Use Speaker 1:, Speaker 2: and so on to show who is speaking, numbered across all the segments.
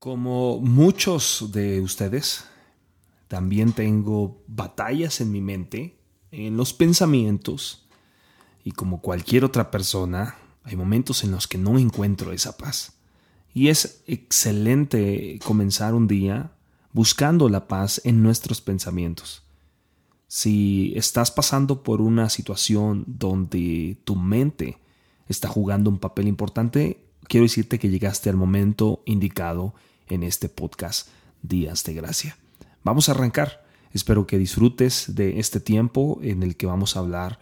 Speaker 1: Como muchos de ustedes, también tengo batallas en mi mente, en los pensamientos, y como cualquier otra persona, hay momentos en los que no encuentro esa paz. Y es excelente comenzar un día buscando la paz en nuestros pensamientos. Si estás pasando por una situación donde tu mente está jugando un papel importante, quiero decirte que llegaste al momento indicado en este podcast Días de Gracia. Vamos a arrancar. Espero que disfrutes de este tiempo en el que vamos a hablar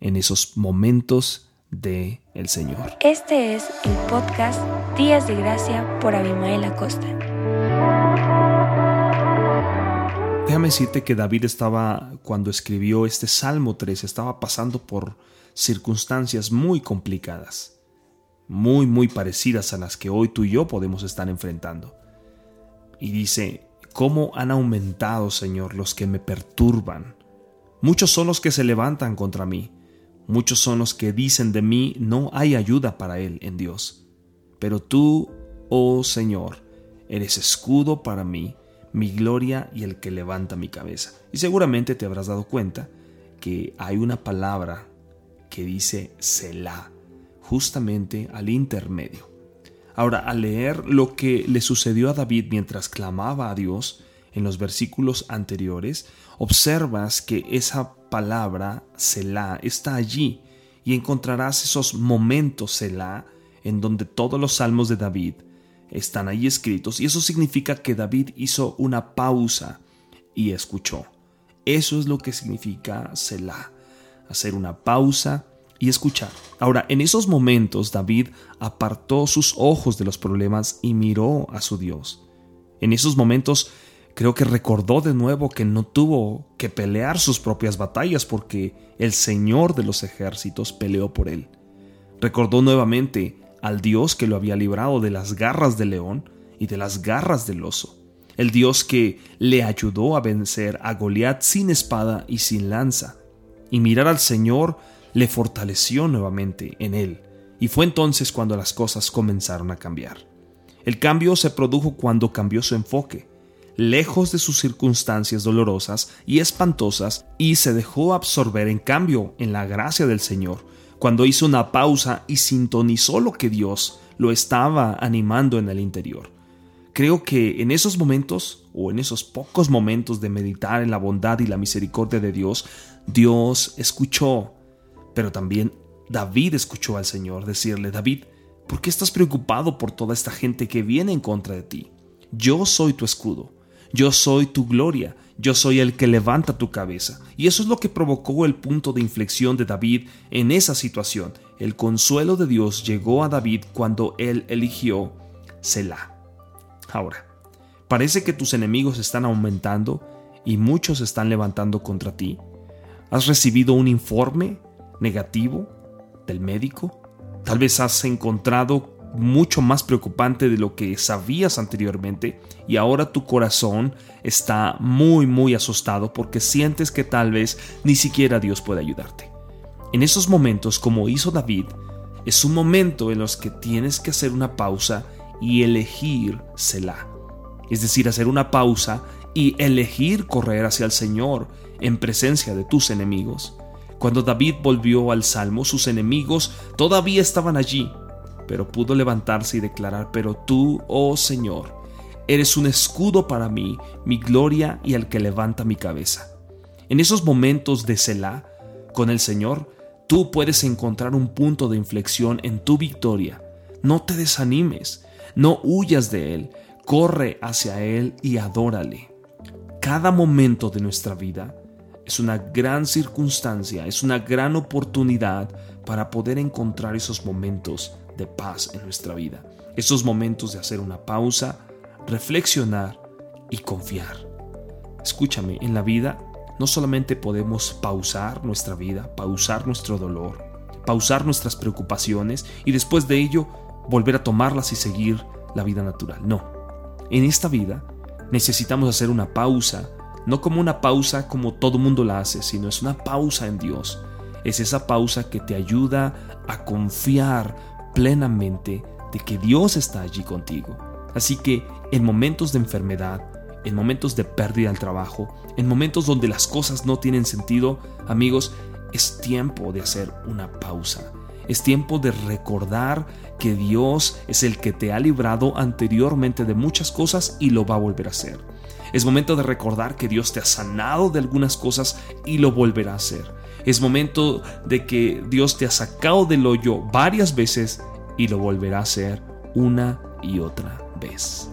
Speaker 1: en esos momentos de el Señor.
Speaker 2: Este es el podcast Días de Gracia por Abimael Acosta.
Speaker 1: Déjame decirte que David estaba, cuando escribió este Salmo 3, estaba pasando por circunstancias muy complicadas, muy, muy parecidas a las que hoy tú y yo podemos estar enfrentando y dice, ¿cómo han aumentado, Señor, los que me perturban? Muchos son los que se levantan contra mí, muchos son los que dicen de mí, no hay ayuda para él en Dios. Pero tú, oh Señor, eres escudo para mí, mi gloria y el que levanta mi cabeza. Y seguramente te habrás dado cuenta que hay una palabra que dice Selah, justamente al intermedio. Ahora, al leer lo que le sucedió a David mientras clamaba a Dios en los versículos anteriores, observas que esa palabra Selah está allí y encontrarás esos momentos Selah en donde todos los salmos de David están ahí escritos y eso significa que David hizo una pausa y escuchó. Eso es lo que significa Selah, hacer una pausa y escuchar. Ahora, en esos momentos David apartó sus ojos de los problemas y miró a su Dios. En esos momentos creo que recordó de nuevo que no tuvo que pelear sus propias batallas porque el Señor de los ejércitos peleó por él. Recordó nuevamente al Dios que lo había librado de las garras del león y de las garras del oso, el Dios que le ayudó a vencer a Goliat sin espada y sin lanza. Y mirar al Señor le fortaleció nuevamente en él, y fue entonces cuando las cosas comenzaron a cambiar. El cambio se produjo cuando cambió su enfoque, lejos de sus circunstancias dolorosas y espantosas, y se dejó absorber en cambio en la gracia del Señor, cuando hizo una pausa y sintonizó lo que Dios lo estaba animando en el interior. Creo que en esos momentos, o en esos pocos momentos de meditar en la bondad y la misericordia de Dios, Dios escuchó pero también David escuchó al Señor decirle, David, ¿por qué estás preocupado por toda esta gente que viene en contra de ti? Yo soy tu escudo, yo soy tu gloria, yo soy el que levanta tu cabeza. Y eso es lo que provocó el punto de inflexión de David en esa situación. El consuelo de Dios llegó a David cuando él eligió Selah. Ahora, parece que tus enemigos están aumentando y muchos están levantando contra ti. ¿Has recibido un informe negativo del médico? Tal vez has encontrado mucho más preocupante de lo que sabías anteriormente y ahora tu corazón está muy muy asustado porque sientes que tal vez ni siquiera Dios puede ayudarte. En esos momentos, como hizo David, es un momento en los que tienes que hacer una pausa y elegir Selah. Es decir, hacer una pausa y elegir correr hacia el Señor en presencia de tus enemigos. Cuando David volvió al salmo, sus enemigos todavía estaban allí, pero pudo levantarse y declarar, pero tú, oh Señor, eres un escudo para mí, mi gloria y el que levanta mi cabeza. En esos momentos de Selah, con el Señor, tú puedes encontrar un punto de inflexión en tu victoria. No te desanimes, no huyas de Él, corre hacia Él y adórale. Cada momento de nuestra vida es una gran circunstancia, es una gran oportunidad para poder encontrar esos momentos de paz en nuestra vida. Esos momentos de hacer una pausa, reflexionar y confiar. Escúchame, en la vida no solamente podemos pausar nuestra vida, pausar nuestro dolor, pausar nuestras preocupaciones y después de ello volver a tomarlas y seguir la vida natural. No. En esta vida necesitamos hacer una pausa no como una pausa como todo mundo la hace, sino es una pausa en Dios. Es esa pausa que te ayuda a confiar plenamente de que Dios está allí contigo. Así que en momentos de enfermedad, en momentos de pérdida del trabajo, en momentos donde las cosas no tienen sentido, amigos, es tiempo de hacer una pausa. Es tiempo de recordar que Dios es el que te ha librado anteriormente de muchas cosas y lo va a volver a hacer. Es momento de recordar que Dios te ha sanado de algunas cosas y lo volverá a hacer. Es momento de que Dios te ha sacado del hoyo varias veces y lo volverá a hacer una y otra vez.